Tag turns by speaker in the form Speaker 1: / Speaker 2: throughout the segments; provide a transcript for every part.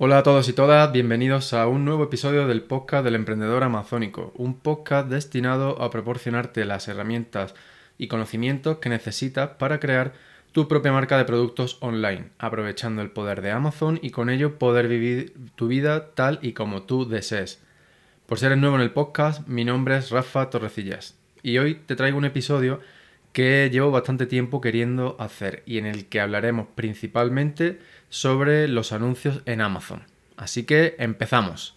Speaker 1: Hola a todos y todas, bienvenidos a un nuevo episodio del podcast del emprendedor amazónico, un podcast destinado a proporcionarte las herramientas y conocimientos que necesitas para crear tu propia marca de productos online, aprovechando el poder de Amazon y con ello poder vivir tu vida tal y como tú desees. Por ser nuevo en el podcast, mi nombre es Rafa Torrecillas y hoy te traigo un episodio que llevo bastante tiempo queriendo hacer y en el que hablaremos principalmente sobre los anuncios en Amazon. Así que empezamos.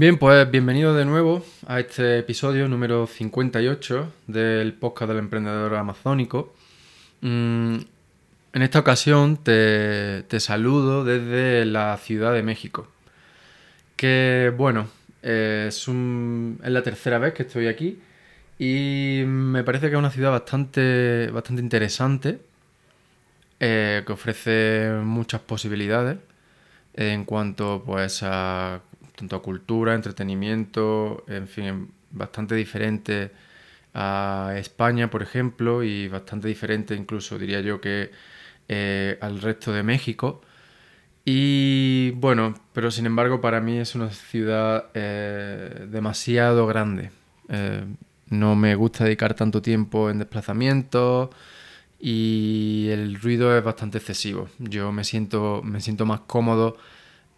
Speaker 1: Bien, pues bienvenido de nuevo a este episodio número 58 del podcast del emprendedor amazónico. Mm, en esta ocasión te, saludo desde la Ciudad de México. Que bueno, es, la tercera vez que estoy aquí y me parece que es una ciudad bastante, bastante interesante, eh, que ofrece muchas posibilidades en cuanto pues a tanto a cultura, entretenimiento, en fin, bastante diferente a España, por ejemplo, y bastante diferente incluso, diría yo, que eh, al resto de México. Y bueno, pero sin embargo para mí es una ciudad eh, demasiado grande. Eh, no me gusta dedicar tanto tiempo en desplazamientos y el ruido es bastante excesivo. Yo me siento, me siento más cómodo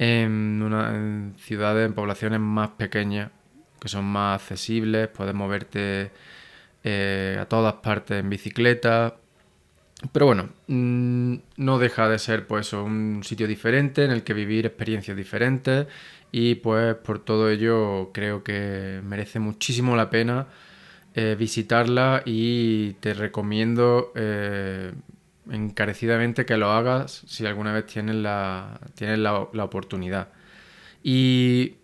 Speaker 1: en, una, ciudades, en poblaciones más pequeñas, que son más accesibles, puedes moverte eh, a todas partes en bicicleta. Pero bueno, mm, no deja de ser pues un sitio diferente en el que vivir experiencias diferentes y pues por todo ello creo que merece muchísimo la pena eh, visitarla y te recomiendo eh, encarecidamente que lo hagas si alguna vez tienes la, tienes la, oportunidad. Y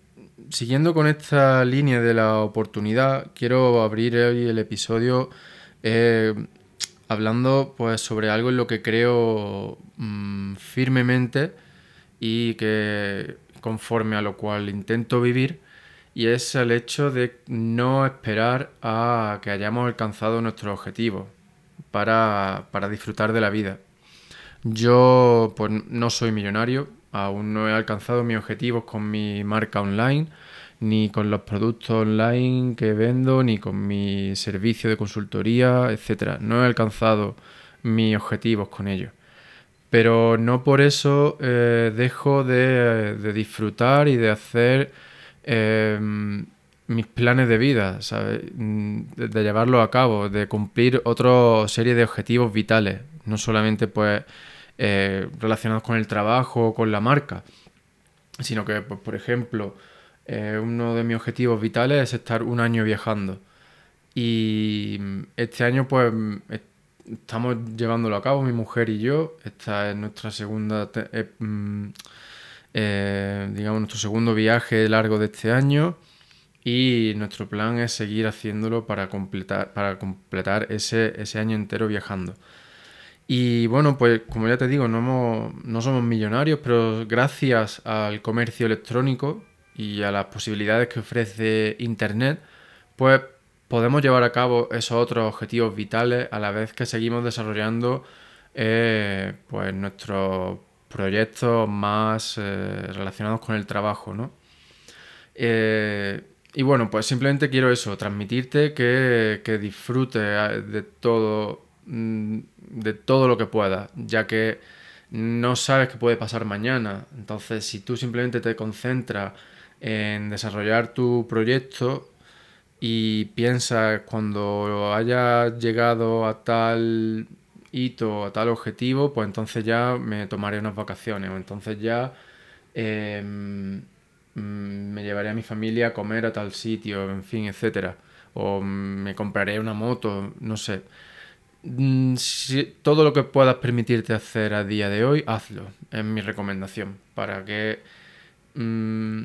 Speaker 1: siguiendo con esta línea de la oportunidad, quiero abrir hoy el episodio eh, hablando pues sobre algo en lo que creo mm, firmemente y que conforme a lo cual intento vivir y es el hecho de no esperar a que hayamos alcanzado nuestro objetivo para, disfrutar de la vida. Yo pues no soy millonario, aún no he alcanzado mis objetivos con mi marca online, ni con los productos online que vendo, ni con mi servicio de consultoría, etc. No he alcanzado mis objetivos con ello. Pero no por eso eh, dejo de, disfrutar y de hacer eh, mis planes de vida, ¿sabes? Mm, de, llevarlo a cabo, de cumplir otra serie de objetivos vitales, no solamente pues eh, relacionados con el trabajo o con la marca, sino que, pues, por ejemplo, eh, uno de mis objetivos vitales es estar un año viajando. Y este año, pues, estamos llevándolo a cabo, mi mujer y yo. Esta es nuestra segunda, eh, mm, digamos, nuestro segundo viaje largo de este año y nuestro plan es seguir haciéndolo para completar, para completar ese, año entero viajando. Y bueno, pues como ya te digo, no, no somos millonarios, pero gracias al comercio electrónico y a las posibilidades que ofrece Internet, pues podemos llevar a cabo esos otros objetivos vitales a la vez que seguimos desarrollando eh, pues nuestros proyectos más eh, relacionados con el trabajo, ¿no? Eh, y bueno, pues simplemente quiero eso, transmitirte que, que disfrutes eh, de todo, mm, de todo lo que puedas, ya que no sabes qué puede pasar mañana. Entonces, si tú simplemente te concentras en desarrollar tu proyecto y piensas cuando hayas llegado a tal hito, a tal objetivo, pues entonces ya me tomaré unas vacaciones o entonces ya... Em, Mm, me llevaré a mi familia a comer a tal sitio, en fin, etcétera. O me compraré una moto, no sé. mm, todo lo que puedas permitirte hacer a día de hoy, hazlo. Es mi recomendación. Para que mm,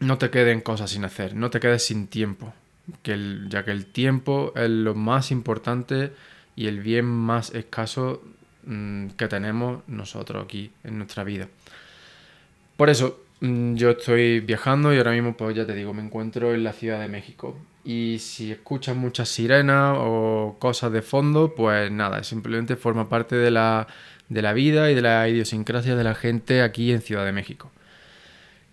Speaker 1: no te queden cosas sin hacer, no te quedes sin tiempo. Que ya que el tiempo es lo más importante y el bien más escaso mm, que tenemos nosotros aquí en nuestra vida. Por eso, yo estoy viajando y ahora mismo, pues ya te digo, me encuentro en la Ciudad de México. Y si escuchas muchas sirenas o cosas de fondo, pues nada, simplemente forma parte de la, de la vida y de la idiosincrasia de la gente aquí en Ciudad de México.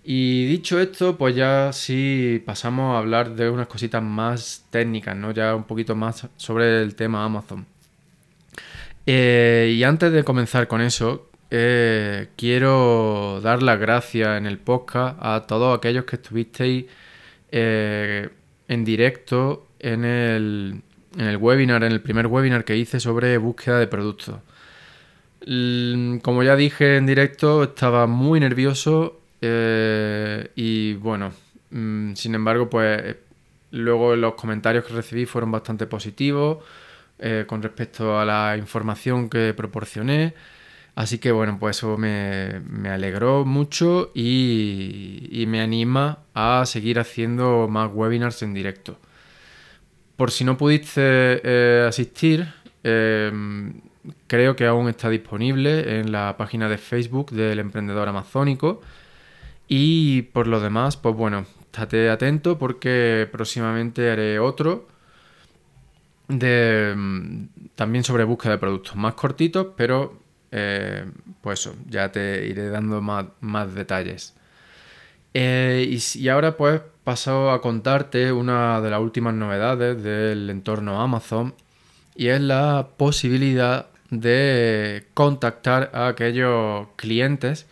Speaker 1: Y dicho esto, pues ya sí pasamos a hablar de unas cositas más técnicas, ¿no? Ya un poquito más sobre el tema Amazon. Eh, y antes de comenzar con eso, eh, quiero dar las gracias en el podcast a todos aquellos que estuvisteis eh, en directo en el, en el webinar, en el primer webinar que hice sobre búsqueda de productos. Como ya dije en directo, estaba muy nervioso eh, y bueno, mm, sin embargo, pues luego los comentarios que recibí fueron bastante positivos con respecto a la información que proporcioné. Así que bueno, pues eso me, alegró mucho y, me anima a seguir haciendo más webinars en directo. Por si no pudiste eh, asistir, em, creo que aún está disponible en la página de Facebook del emprendedor amazónico. Y por lo demás, pues bueno, estate atento porque próximamente haré otro de mm, también sobre búsqueda de productos más cortitos, pero eh, pues eso, ya te iré dando más, detalles. Eh, y, ahora pues paso a contarte una de las últimas novedades del entorno Amazon y es la posibilidad de contactar a aquellos clientes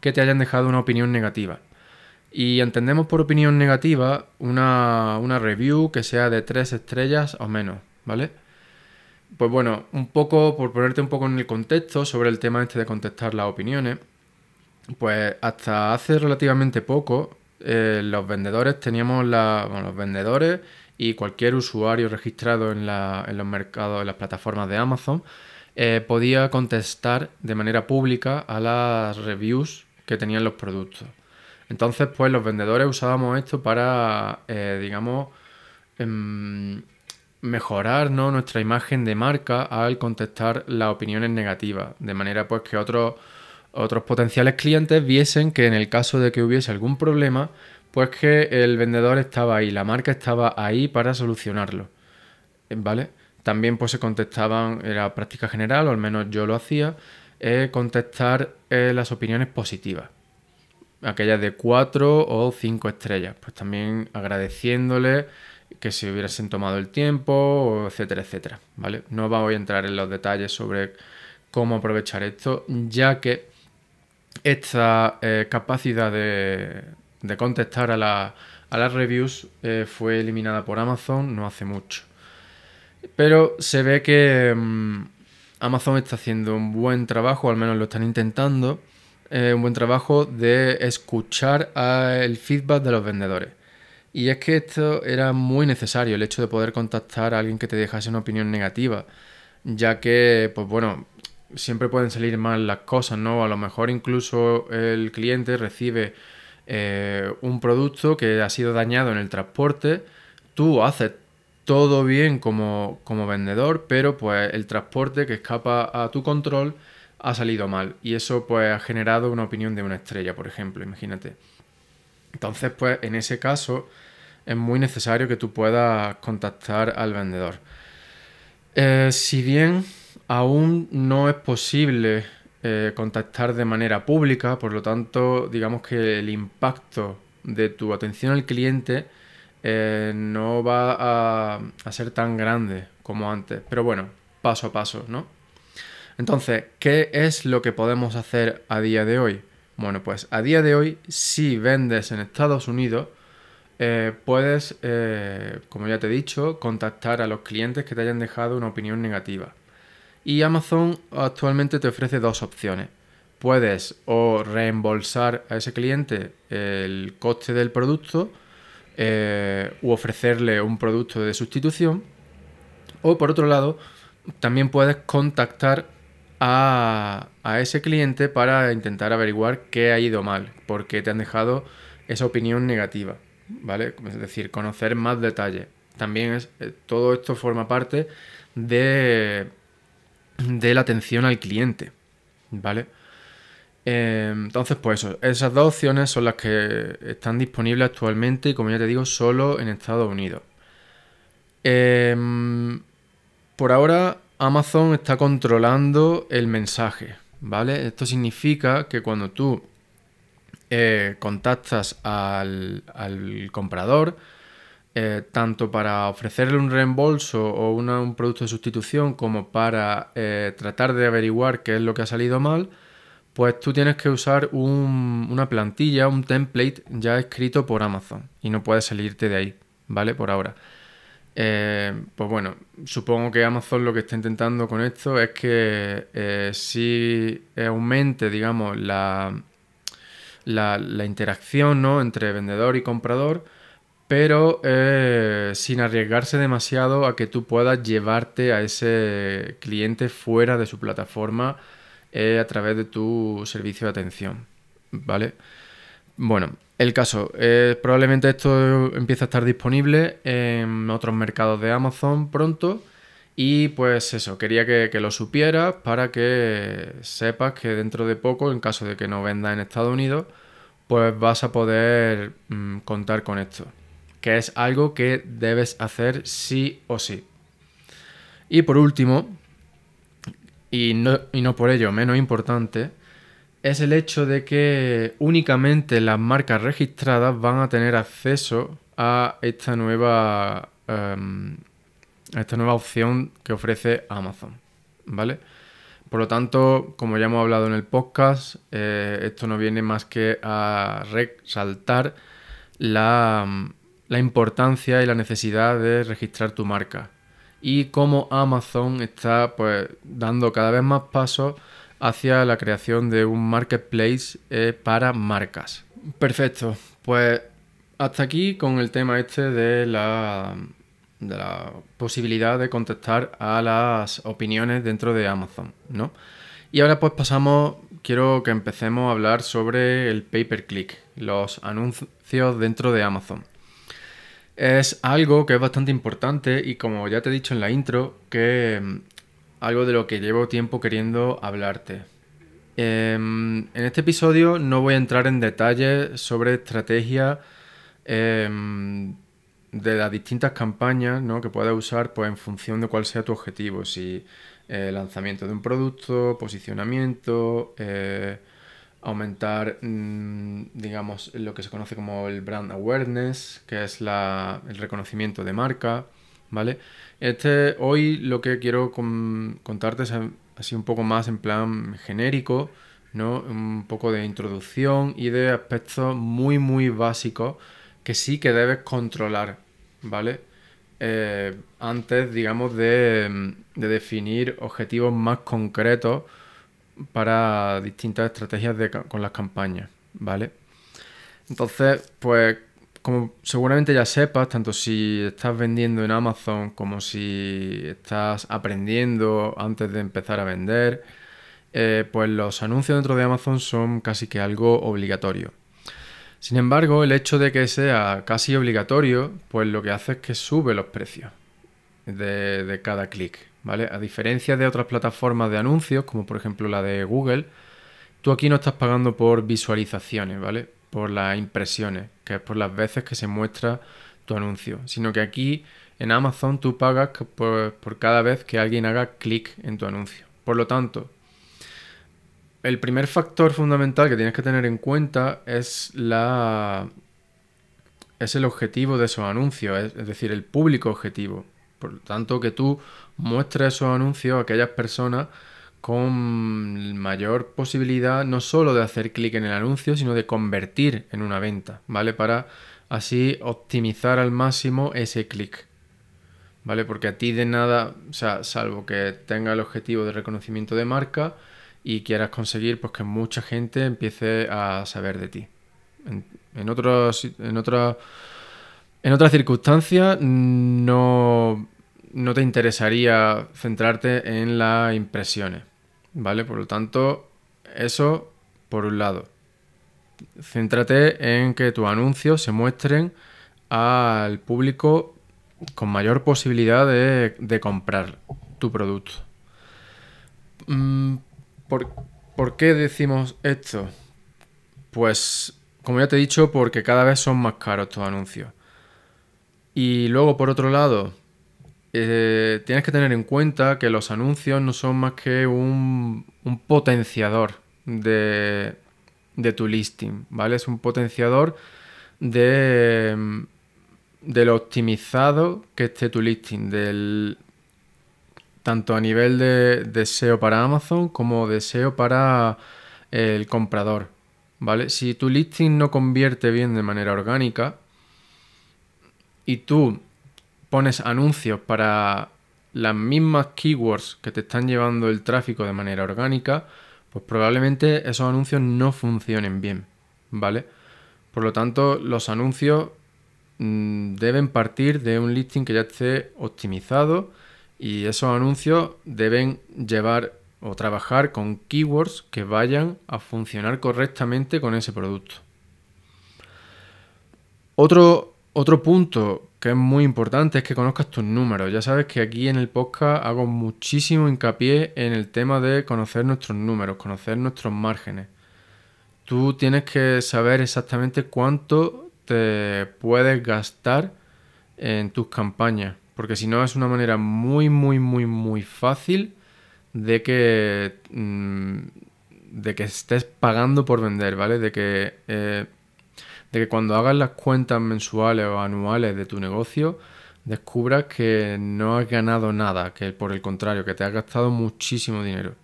Speaker 1: que te hayan dejado una opinión negativa. Y entendemos por opinión negativa una, una review que sea de tres estrellas o menos, ¿vale? Pues bueno, un poco, por ponerte un poco en el contexto sobre el tema este de contestar las opiniones, pues hasta hace relativamente poco eh, los vendedores teníamos la, bueno, los vendedores y cualquier usuario registrado en, los mercados, en las plataformas de Amazon, eh, podía contestar de manera pública a las reviews que tenían los productos. Entonces, pues los vendedores usábamos esto para, eh, digamos, em, mejorar nuestra imagen de marca al contestar las opiniones negativas, de manera pues que otros, otros potenciales clientes viesen que en el caso de que hubiese algún problema, pues que el vendedor estaba ahí, la marca estaba ahí para solucionarlo. ¿Vale? También pues se contestaban, era práctica general, o al menos yo lo hacía, eh, contestar eh, las opiniones positivas. Aquellas de cuatro o cinco estrellas. Pues también agradeciéndole que se hubiesen tomado el tiempo, etcétera, etcétera. ¿vale? No voy a entrar en los detalles sobre cómo aprovechar esto, ya que esta eh, capacidad de, contestar a, las reviews eh, fue eliminada por Amazon no hace mucho. Pero se ve que mm, Amazon está haciendo un buen trabajo, al menos lo están intentando, eh, un buen trabajo de escuchar el feedback de los vendedores. Y es que esto era muy necesario, el hecho de poder contactar a alguien que te dejase una opinión negativa, ya que, pues bueno, siempre pueden salir mal las cosas, ¿no? A lo mejor incluso el cliente recibe eh, un producto que ha sido dañado en el transporte, tú haces todo bien como, como vendedor, pero pues el transporte que escapa a tu control ha salido mal y eso pues ha generado una opinión de una estrella, por ejemplo, imagínate. Entonces, pues en ese caso es muy necesario que tú puedas contactar al vendedor. Eh, si bien aún no es posible eh, contactar de manera pública, por lo tanto, digamos que el impacto de tu atención al cliente eh, no va a, a, ser tan grande como antes. Pero bueno, paso a paso, ¿no? Entonces, ¿qué es lo que podemos hacer a día de hoy? Bueno, pues a día de hoy, si vendes en Estados Unidos, eh, puedes, eh, como ya te he dicho, contactar a los clientes que te hayan dejado una opinión negativa. Y Amazon actualmente te ofrece dos opciones. Puedes o reembolsar a ese cliente el coste del producto eh, u ofrecerle un producto de sustitución. O por otro lado, también puedes contactar a, a, ese cliente para intentar averiguar qué ha ido mal, porque te han dejado esa opinión negativa, ¿vale? Es decir, conocer más detalles. También es, eh, todo esto forma parte de, de la atención al cliente, ¿vale? Eh, entonces, pues eso, esas dos opciones son las que están disponibles actualmente y como ya te digo, solo en Estados Unidos. Em, por ahora, Amazon está controlando el mensaje, ¿vale? Esto significa que cuando tú eh, contactas al, comprador, eh, tanto para ofrecerle un reembolso o un producto de sustitución como para tratar de averiguar qué es lo que ha salido mal, pues tú tienes que usar una plantilla, un template ya escrito por Amazon y no puedes salirte de ahí, ¿vale? Por ahora. Eh, pues bueno, supongo que Amazon lo que está intentando con esto es que eh, si aumente, digamos, la, la, interacción ¿no? entre vendedor y comprador, pero eh, sin arriesgarse demasiado a que tú puedas llevarte a ese cliente fuera de su plataforma a través de tu servicio de atención, ¿vale? Bueno, el caso, eh, probablemente esto empiece a estar disponible en otros mercados de Amazon pronto y pues eso, quería que, lo supieras para que sepas que dentro de poco, en caso de que no venda en Estados Unidos, pues vas a poder mm, contar con esto, que es algo que debes hacer sí o sí. Y por último, y no, y no por ello menos importante, es el hecho de que únicamente las marcas registradas van a tener acceso a esta nueva, em, a esta nueva opción que ofrece Amazon. ¿Vale? Por lo tanto, como ya hemos hablado en el podcast, eh, esto no viene más que a resaltar la, importancia y la necesidad de registrar tu marca y cómo Amazon está pues dando cada vez más pasos hacia la creación de un marketplace eh, para marcas. Perfecto, pues hasta aquí con el tema este de la, de la posibilidad de contestar a las opiniones dentro de Amazon, ¿no? Y ahora pues pasamos, quiero que empecemos a hablar sobre el pay per click, los anuncios dentro de Amazon es algo que es bastante importante y como ya te he dicho en la intro, que mm, algo de lo que llevo tiempo queriendo hablarte. Em, en este episodio no voy a entrar en detalles sobre estrategia em, de las distintas campañas que puedes usar pues, en función de cuál sea tu objetivo. Si eh, lanzamiento de un producto, posicionamiento, eh, aumentar, mm, digamos, lo que se conoce como el brand awareness, que es el reconocimiento de marca, ¿vale? Este, hoy lo que quiero contarte es así un poco más en plan genérico, ¿no? Un poco de introducción y de aspectos muy, muy básicos que sí que debes controlar, ¿vale? Eh, antes, digamos, de, de definir objetivos más concretos para distintas estrategias con las campañas, ¿vale? Entonces, pues como seguramente ya sepas, tanto si estás vendiendo en Amazon como si estás aprendiendo antes de empezar a vender, eh, pues los anuncios dentro de Amazon son casi que algo obligatorio. Sin embargo, el hecho de que sea casi obligatorio, pues lo que hace es que sube los precios de, cada clic. A diferencia de otras plataformas de anuncios, como por ejemplo la de Google, tú aquí no estás pagando por visualizaciones, ¿vale? Por las impresiones, que es por las veces que se muestra tu anuncio, sino que aquí en Amazon tú pagas por, cada vez que alguien haga clic en tu anuncio. Por lo tanto, el primer factor fundamental que tienes que tener en cuenta es la es el objetivo de esos anuncios, es decir, el público objetivo. Por lo tanto, que tú muestres esos anuncios a aquellas personas con mayor posibilidad no solo de hacer clic en el anuncio, sino de convertir en una venta, ¿vale? Para así optimizar al máximo ese clic, ¿vale? Porque a ti de nada, o sea, salvo que tenga el objetivo de reconocimiento de marca y quieras conseguir pues que mucha gente empiece a saber de ti. En, otros, en otras en otras circunstancias no, no te interesaría centrarte en las impresiones, ¿vale? Por lo tanto, eso por un lado. Céntrate en que tus anuncios se muestren al público con mayor posibilidad de, comprar tu producto. ¿Por, ¿Por qué decimos esto? Pues, como ya te he dicho, porque cada vez son más caros tus anuncios. Y luego, por otro lado, eh, tienes que tener en cuenta que los anuncios no son más que un, potenciador de, tu listing, ¿vale? Es un potenciador de, de lo optimizado que esté tu listing, del, tanto a nivel de, de SEO para Amazon como de SEO para el comprador, ¿vale? Si tu listing no convierte bien de manera orgánica y tú pones anuncios para las mismas keywords que te están llevando el tráfico de manera orgánica, pues probablemente esos anuncios no funcionen bien, ¿vale? Por lo tanto, los anuncios mm, deben partir de un listing que ya esté optimizado y esos anuncios deben llevar o trabajar con keywords que vayan a funcionar correctamente con ese producto. Otro, otro punto que es muy importante es que conozcas tus números. Ya sabes que aquí en el podcast hago muchísimo hincapié en el tema de conocer nuestros números, conocer nuestros márgenes. Tú tienes que saber exactamente cuánto te puedes gastar en tus campañas, porque si no es una manera muy, muy, muy, muy fácil de que, mm, de que estés pagando por vender, ¿vale? De que eh, de que cuando hagas las cuentas mensuales o anuales de tu negocio, descubras que no has ganado nada, que por el contrario, que te has gastado muchísimo dinero.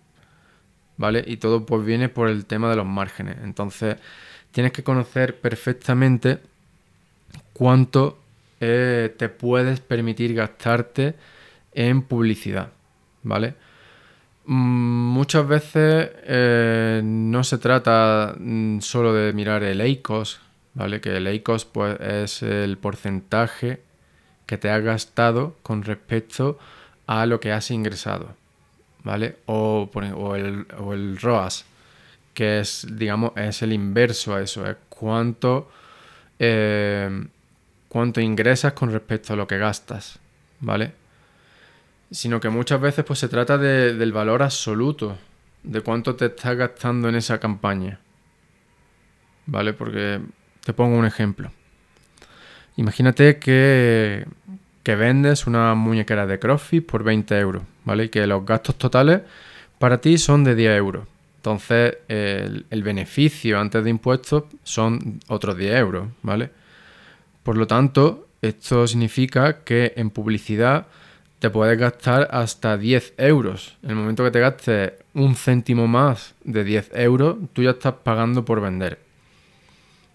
Speaker 1: ¿Vale? Y todo pues viene por el tema de los márgenes. Entonces, tienes que conocer perfectamente cuánto eh, te puedes permitir gastarte en publicidad. ¿Vale? Mm, muchas veces eh, no se trata mm, solo de mirar el EICOS, ¿vale? Que el ACOS pues, es el porcentaje que te has gastado con respecto a lo que has ingresado, ¿vale? O, el, ROAS, que es, digamos, es el inverso a eso, es cuánto, eh, cuánto ingresas con respecto a lo que gastas, ¿vale? Sino que muchas veces pues se trata del valor absoluto, de cuánto te estás gastando en esa campaña, ¿vale? Porque te pongo un ejemplo. Imagínate que, vendes una muñequera de CrossFit por 20 euros, ¿vale? Y que los gastos totales para ti son de 10 euros. Entonces, el, el, beneficio antes de impuestos son otros 10 euros, ¿vale? Por lo tanto, esto significa que en publicidad te puedes gastar hasta 10 euros. En el momento que te gastes un céntimo más de 10 euros, tú ya estás pagando por vender.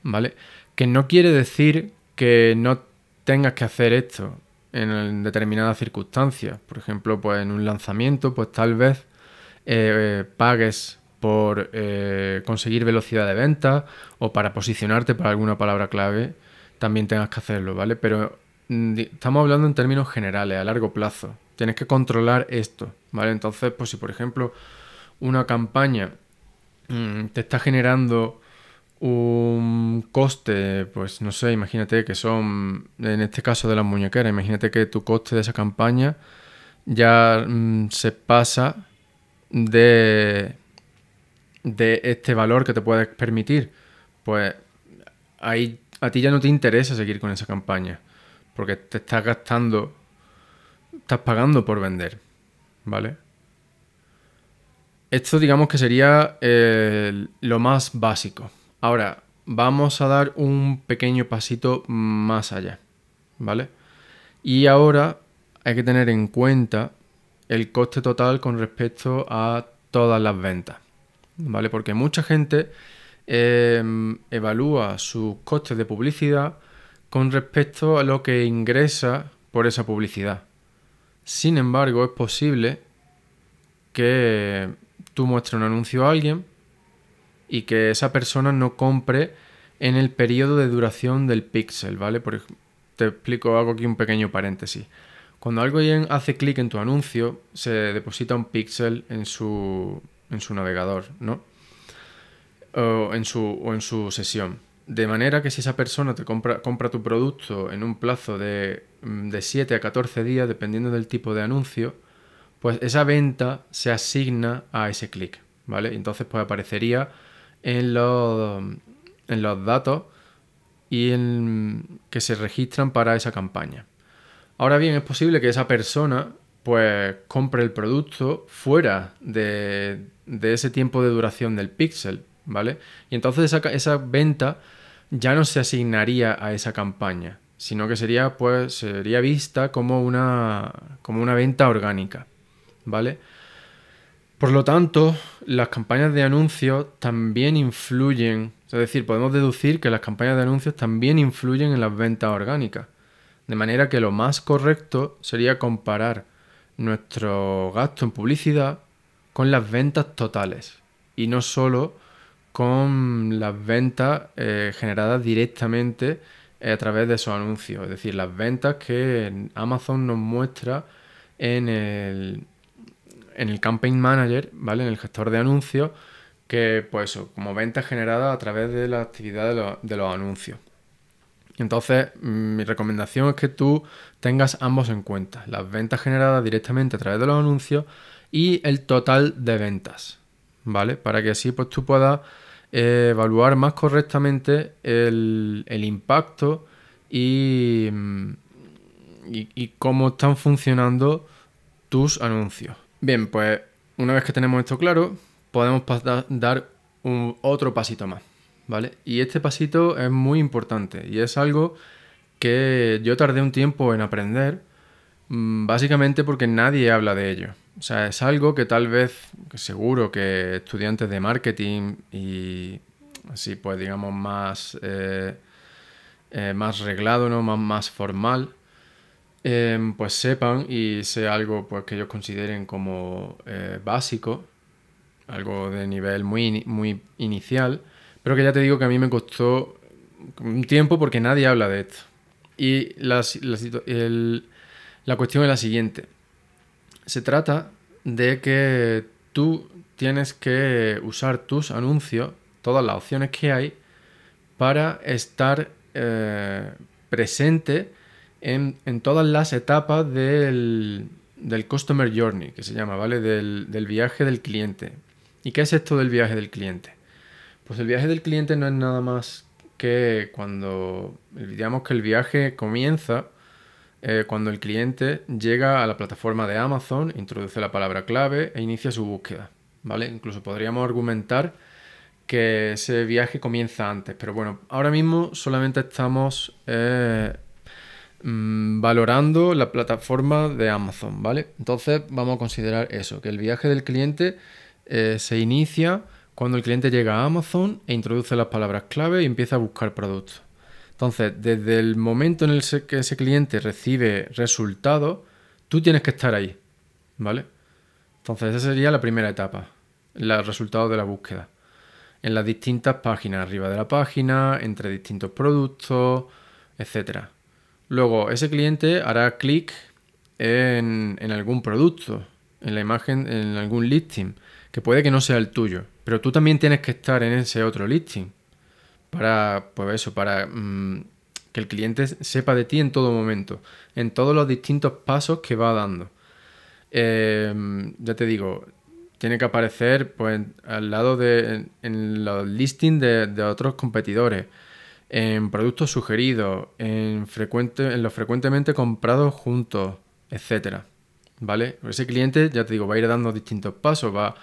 Speaker 1: ¿vale? Que no quiere decir que no tengas que hacer esto en determinadas circunstancias. Por ejemplo, pues en un lanzamiento, pues tal vez eh, pagues por eh, conseguir velocidad de venta o para posicionarte para alguna palabra clave, también tengas que hacerlo, ¿vale? Pero mm, estamos hablando en términos generales, a largo plazo. Tienes que controlar esto, ¿vale? Entonces, pues si por ejemplo una campaña mm, te está generando un coste, pues no sé, imagínate que son, en este caso de las muñequeras, imagínate que tu coste de esa campaña ya mm, se pasa de, de este valor que te puedes permitir, pues ahí a ti ya no te interesa seguir con esa campaña, porque te estás gastando, estás pagando por vender, ¿vale? Esto digamos que sería eh, lo más básico. Ahora, vamos a dar un pequeño pasito más allá, ¿vale? Y ahora hay que tener en cuenta el coste total con respecto a todas las ventas, ¿vale? Porque mucha gente em, evalúa sus costes de publicidad con respecto a lo que ingresa por esa publicidad. Sin embargo, es posible que tú muestres un anuncio a alguien y que esa persona no compre en el periodo de duración del pixel, ¿vale? Por, te explico, hago aquí un pequeño paréntesis. Cuando alguien hace clic en tu anuncio, se deposita un píxel en su, en su navegador, ¿no? O en su, o en su sesión. De manera que si esa persona te compra, compra tu producto en un plazo de, mm, de 7 a 14 días, dependiendo del tipo de anuncio, pues esa venta se asigna a ese clic, ¿vale? Entonces pues aparecería en los, en los datos y en, que se registran para esa campaña. Ahora bien, es posible que esa persona pues compre el producto fuera de, ese tiempo de duración del pixel, ¿vale? Y entonces esa, esa, venta ya no se asignaría a esa campaña, sino que sería pues sería vista como una como una venta orgánica, ¿vale? Por lo tanto, las campañas de anuncios también influyen, es decir, podemos deducir que las campañas de anuncios también influyen en las ventas orgánicas. De manera que lo más correcto sería comparar nuestro gasto en publicidad con las ventas totales y no solo con las ventas eh, generadas directamente eh, a través de esos anuncios. Es decir, las ventas que Amazon nos muestra en el, en el Campaign Manager, ¿vale? En el gestor de anuncios, que pues como ventas generadas a través de la actividad de los anuncios. Entonces, mi recomendación es que tú tengas ambos en cuenta, las ventas generadas directamente a través de los anuncios y el total de ventas, ¿vale? Para que así pues tú puedas eh, evaluar más correctamente el, impacto mm, y, y, cómo están funcionando tus anuncios. Bien, pues una vez que tenemos esto claro, podemos dar un, otro pasito más. ¿vale? Y este pasito es muy importante y es algo que yo tardé un tiempo en aprender, mm, básicamente porque nadie habla de ello. O sea, es algo que tal vez, seguro que estudiantes de marketing y así pues digamos más, eh, eh, más reglado, ¿no? más, más formal, em, pues sepan y sea algo pues, que ellos consideren como eh, básico, algo de nivel muy, muy inicial, pero que ya te digo que a mí me costó un tiempo porque nadie habla de esto. Y la, la cuestión es la siguiente. Se trata de que tú tienes que usar tus anuncios, todas las opciones que hay, para estar eh, presente en, todas las etapas del, del, Customer Journey, que se llama, ¿vale? Del, del viaje del cliente. ¿Y qué es esto del viaje del cliente? Pues el viaje del cliente no es nada más que cuando, digamos que el viaje comienza eh, cuando el cliente llega a la plataforma de Amazon, introduce la palabra clave e inicia su búsqueda, ¿vale? Incluso podríamos argumentar que ese viaje comienza antes, pero bueno, ahora mismo solamente estamos eh, mm, valorando la plataforma de Amazon, ¿vale? Entonces vamos a considerar eso, que el viaje del cliente eh, se inicia cuando el cliente llega a Amazon e introduce las palabras clave y empieza a buscar productos. Entonces, desde el momento en el que ese cliente recibe resultados, tú tienes que estar ahí, ¿vale? Entonces, esa sería la primera etapa, los resultados de la búsqueda. En las distintas páginas, arriba de la página, entre distintos productos, etc. Luego, ese cliente hará clic en, en algún producto, en la imagen, en algún listing, que puede que no sea el tuyo, pero tú también tienes que estar en ese otro listing para, pues eso, para mm, que el cliente sepa de ti en todo momento, en todos los distintos pasos que va dando. Em, ya te digo, tiene que aparecer pues, al lado de en, los listings de, otros competidores, en productos sugeridos, en, frecuente, en los frecuentemente comprados juntos, etcétera. ¿Vale? Ese cliente, ya te digo, va a ir dando distintos pasos, va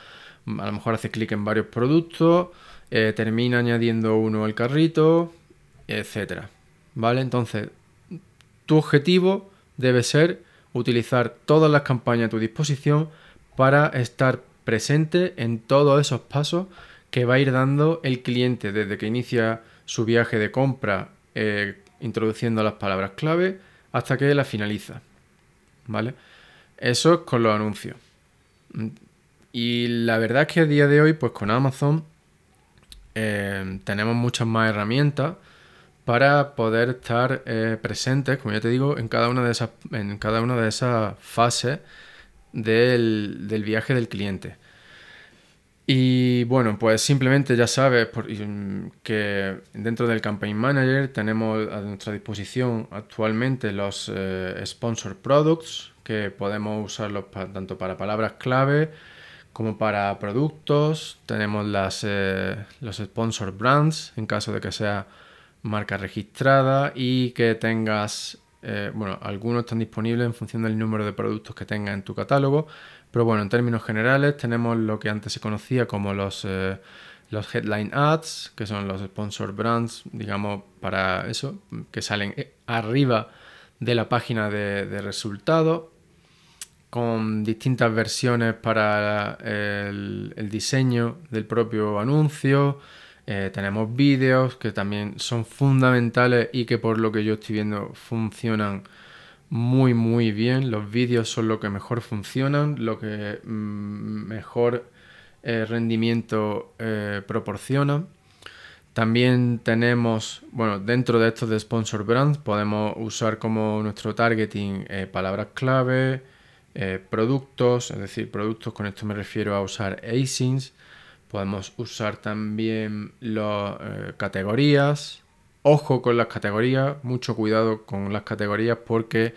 Speaker 1: a lo mejor hace clic en varios productos, eh, termina añadiendo uno al carrito, etcétera. ¿Vale? Entonces, tu objetivo debe ser utilizar todas las campañas a tu disposición para estar presente en todos esos pasos que va a ir dando el cliente desde que inicia su viaje de compra eh, introduciendo las palabras clave hasta que la finaliza. ¿Vale? Eso es con los anuncios. Y la verdad es que a día de hoy, pues con Amazon eh, tenemos muchas más herramientas para poder estar eh, presentes, como ya te digo, en cada una de esas, en cada una de esas fases del, del viaje del cliente. Y bueno, pues simplemente ya sabes mm, que dentro del Campaign Manager tenemos a nuestra disposición actualmente los eh, Sponsor Products, que podemos usarlos tanto para palabras clave como para productos. Tenemos las, eh, los Sponsor Brands, en caso de que sea marca registrada y que tengas, eh, bueno, algunos están disponibles en función del número de productos que tengas en tu catálogo pero bueno, en términos generales tenemos lo que antes se conocía como los, eh, los headline ads, que son los sponsor brands, digamos, para eso, que salen arriba de la página de, resultados, con distintas versiones para el, diseño del propio anuncio. Eh, tenemos vídeos que también son fundamentales y que por lo que yo estoy viendo funcionan muy muy bien. Los vídeos son lo que mejor funcionan, lo que mm, mejor eh, rendimiento eh, proporcionan. También tenemos, bueno, dentro de estos de Sponsor Brands podemos usar como nuestro targeting eh, palabras clave, productos, es decir, productos, con esto me refiero a usar ASINs. Podemos usar también las categorías, Ojo con las categorías, mucho cuidado con las categorías porque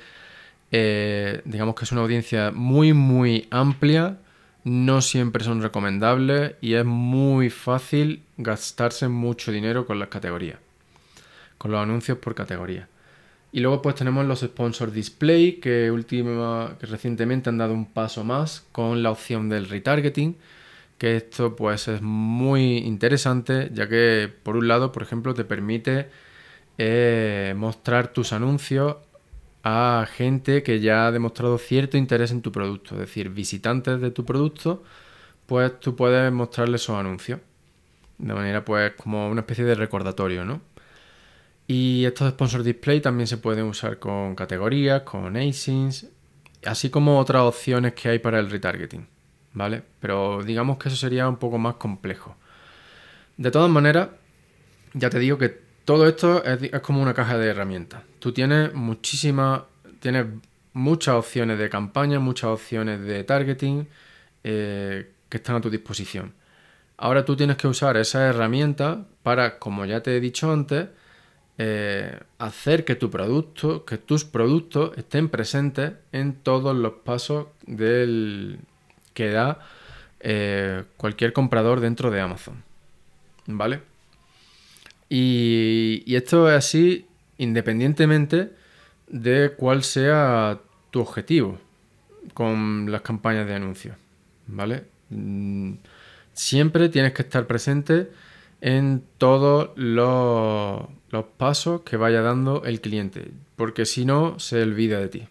Speaker 1: eh, digamos que es una audiencia muy muy amplia, no siempre son recomendables y es muy fácil gastarse mucho dinero con las categorías, con los anuncios por categoría. Y luego pues tenemos los sponsor display que, última, que recientemente han dado un paso más con la opción del retargeting que esto pues es muy interesante ya que por un lado por ejemplo te permite eh, mostrar tus anuncios a gente que ya ha demostrado cierto interés en tu producto, es decir, visitantes de tu producto, pues tú puedes mostrarles esos anuncios. De manera pues como una especie de recordatorio, ¿no? Y estos sponsor display también se pueden usar con categorías, con asins, así como otras opciones que hay para el retargeting. ¿vale? Pero digamos que eso sería un poco más complejo. De todas maneras, ya te digo que todo esto es, como una caja de herramientas. Tú tienes muchísimas, tienes muchas opciones de campaña, muchas opciones de targeting eh, que están a tu disposición. Ahora tú tienes que usar esa herramienta para, como ya te he dicho antes, eh, hacer que tu producto, que tus productos estén presentes en todos los pasos que da eh, cualquier comprador dentro de Amazon. ¿Vale? Y, esto es así independientemente de cuál sea tu objetivo con las campañas de anuncios. ¿Vale? Mm, siempre tienes que estar presente en todos los, los, pasos que vaya dando el cliente, porque si no, se olvida de ti.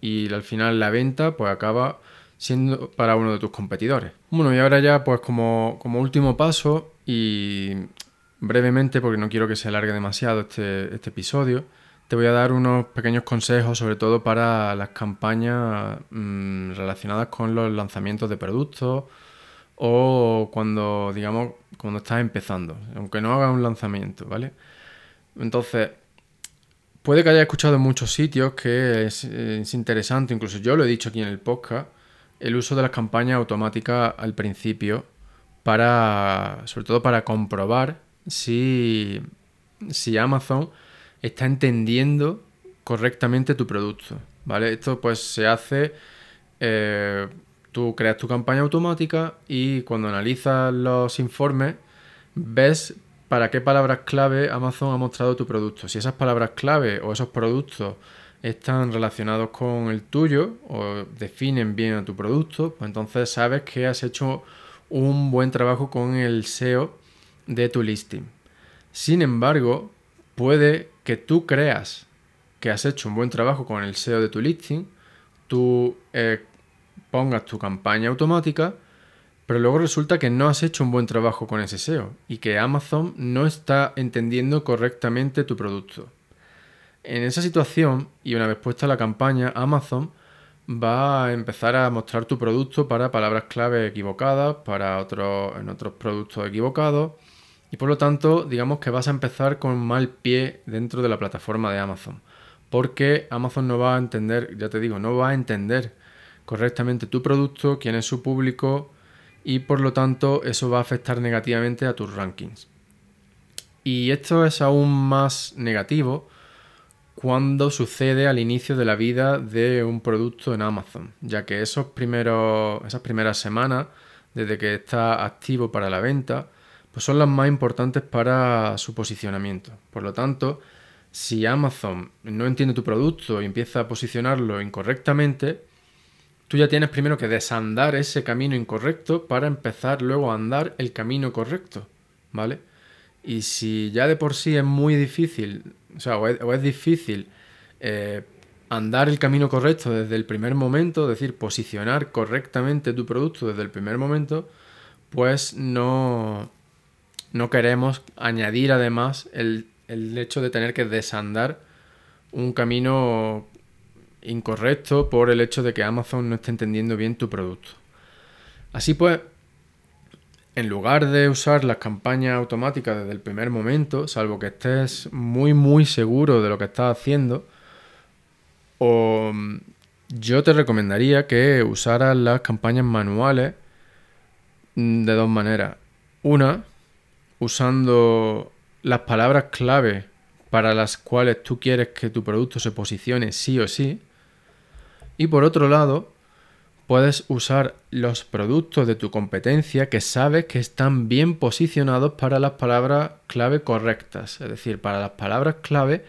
Speaker 1: Y al final la venta pues acaba siendo para uno de tus competidores. Bueno, y ahora ya pues como, último paso y brevemente, porque no quiero que se alargue demasiado este, este, episodio, te voy a dar unos pequeños consejos, sobre todo para las campañas mm, relacionadas con los lanzamientos de productos o cuando, digamos, cuando estás empezando, aunque no hagas un lanzamiento, ¿vale? Entonces, puede que hayas escuchado en muchos sitios que es, es interesante, incluso yo lo he dicho aquí en el podcast, el uso de las campañas automáticas al principio para, sobre todo para comprobar si, si Amazon está entendiendo correctamente tu producto, ¿vale? Esto pues se hace, eh, tú creas tu campaña automática y cuando analizas los informes ves para qué palabras clave Amazon ha mostrado tu producto. Si esas palabras clave o esos productos están relacionados con el tuyo o definen bien a tu producto, pues entonces sabes que has hecho un buen trabajo con el SEO de tu listing. Sin embargo, puede que tú creas que has hecho un buen trabajo con el SEO de tu listing, tú eh, pongas tu campaña automática, pero luego resulta que no has hecho un buen trabajo con ese SEO y que Amazon no está entendiendo correctamente tu producto. En esa situación, y una vez puesta la campaña, Amazon va a empezar a mostrar tu producto para palabras clave equivocadas, para otros, en otros productos equivocados, Y por lo tanto, digamos que vas a empezar con mal pie dentro de la plataforma de Amazon. Porque Amazon no va a entender, ya te digo, no va a entender correctamente tu producto, quién es su público y por lo tanto eso va a afectar negativamente a tus rankings. Y esto es aún más negativo cuando sucede al inicio de la vida de un producto en Amazon, ya que esos primeros, esas primeras semanas, desde que está activo para la venta, pues son las más importantes para su posicionamiento. Por lo tanto, si Amazon no entiende tu producto y empieza a posicionarlo incorrectamente, tú ya tienes primero que desandar ese camino incorrecto para empezar luego a andar el camino correcto, ¿vale? Y si ya de por sí es muy difícil, o sea, o es, difícil eh, andar el camino correcto desde el primer momento, es decir, posicionar correctamente tu producto desde el primer momento, pues no, no queremos añadir además el, el hecho de tener que desandar un camino incorrecto por el hecho de que Amazon no esté entendiendo bien tu producto. Así pues, en lugar de usar las campañas automáticas desde el primer momento, salvo que estés muy muy seguro de lo que estás haciendo, o yo te recomendaría que usaras las campañas manuales de dos maneras. Una, usando las palabras clave para las cuales tú quieres que tu producto se posicione sí o sí. Y por otro lado, puedes usar los productos de tu competencia que sabes que están bien posicionados para las palabras clave correctas, es decir, para las palabras clave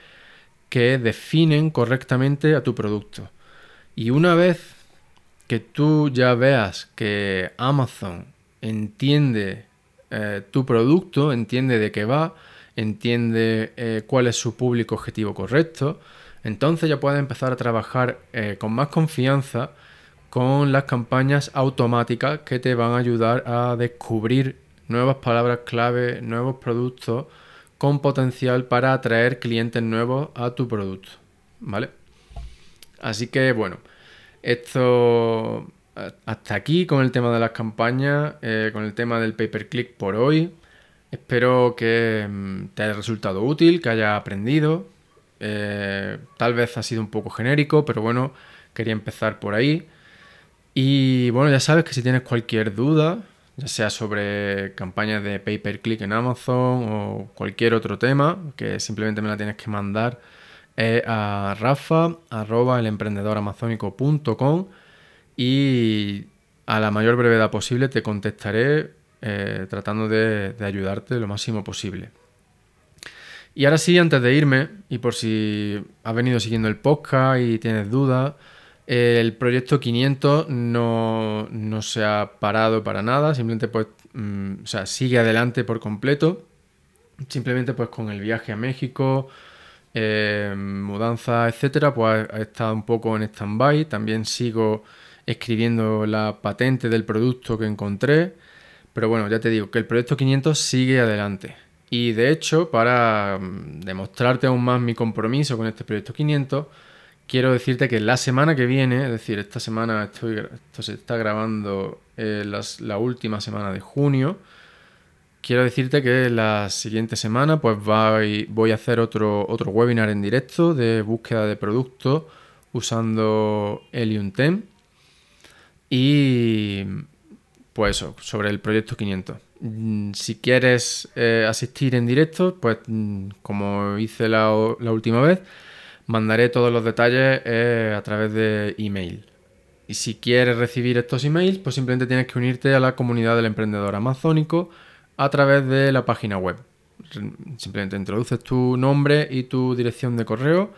Speaker 1: que definen correctamente a tu producto. Y una vez que tú ya veas que Amazon entiende eh, tu producto, entiende de qué va, entiende eh, cuál es su público objetivo correcto, entonces ya puedes empezar a trabajar eh, con más confianza con las campañas automáticas que te van a ayudar a descubrir nuevas palabras clave, nuevos productos con potencial para atraer clientes nuevos a tu producto. ¿Vale? Así que bueno, esto hasta aquí con el tema de las campañas, eh, con el tema del pay per click por hoy. Espero que mm, te haya resultado útil, que haya aprendido. Eh, tal vez ha sido un poco genérico, pero bueno, quería empezar por ahí. Y bueno, ya sabes que si tienes cualquier duda, ya sea sobre campañas de pay per click en Amazon o cualquier otro tema, que simplemente me la tienes que mandar a rafa arroba y a la mayor brevedad posible te contestaré eh, tratando de, ayudarte lo máximo posible. Y ahora sí, antes de irme, y por si has venido siguiendo el podcast y tienes dudas, el proyecto 500 no, se ha parado para nada, simplemente pues, mm, sigue adelante por completo. Simplemente pues con el viaje a México, eh, mudanza, etcétera, pues ha estado un poco en stand-by. También sigo escribiendo la patente del producto que encontré. Pero bueno, ya te digo que el proyecto 500 sigue adelante. Y de hecho, para mm, demostrarte aún más mi compromiso con este proyecto 500, quiero decirte que la semana que viene, es decir, esta semana estoy, esto se está grabando eh, la última semana de junio, quiero decirte que la siguiente semana pues voy a hacer otro, otro webinar en directo de búsqueda de productos usando Helium 10 y pues sobre el proyecto 500. Mm, si quieres eh, asistir en directo, pues mm, como hice la, última vez, mandaré todos los detalles eh, a través de email. Y si quieres recibir estos emails, pues simplemente tienes que unirte a la comunidad del emprendedor amazónico a través de la página web. Simplemente introduces tu nombre y tu dirección de correo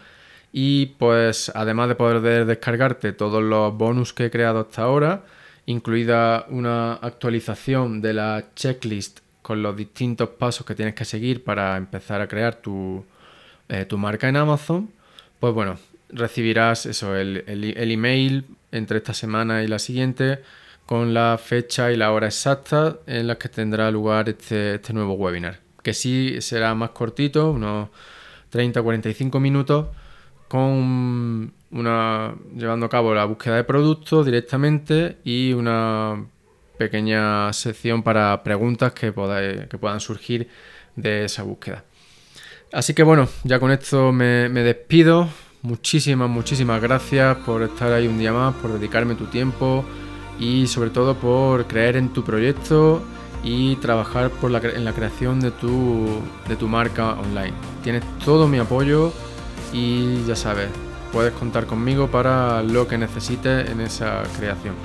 Speaker 1: y pues además de poder descargarte todos los bonus que he creado hasta ahora, incluida una actualización de la checklist con los distintos pasos que tienes que seguir para empezar a crear tu, eh, marca en Amazon, pues bueno, recibirás eso, el, email entre esta semana y la siguiente con la fecha y la hora exacta en las que tendrá lugar este, este nuevo webinar. Que sí será más cortito, unos 30-45 minutos, con una llevando a cabo la búsqueda de productos directamente y una pequeña sección para preguntas que, que puedan surgir de esa búsqueda. Así que bueno, ya con esto me, me despido. Muchísimas, muchísimas gracias por estar ahí un día más, por dedicarme tu tiempo y sobre todo por creer en tu proyecto y trabajar por la, en la creación de tu, de tu marca online. Tienes todo mi apoyo y ya sabes, puedes contar conmigo para lo que necesites en esa creación.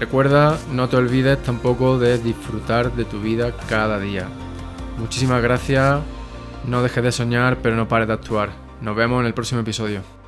Speaker 1: Recuerda, no te olvides tampoco de disfrutar de tu vida cada día. Muchísimas gracias, no dejes de soñar, pero no pares de actuar. Nos vemos en el próximo episodio.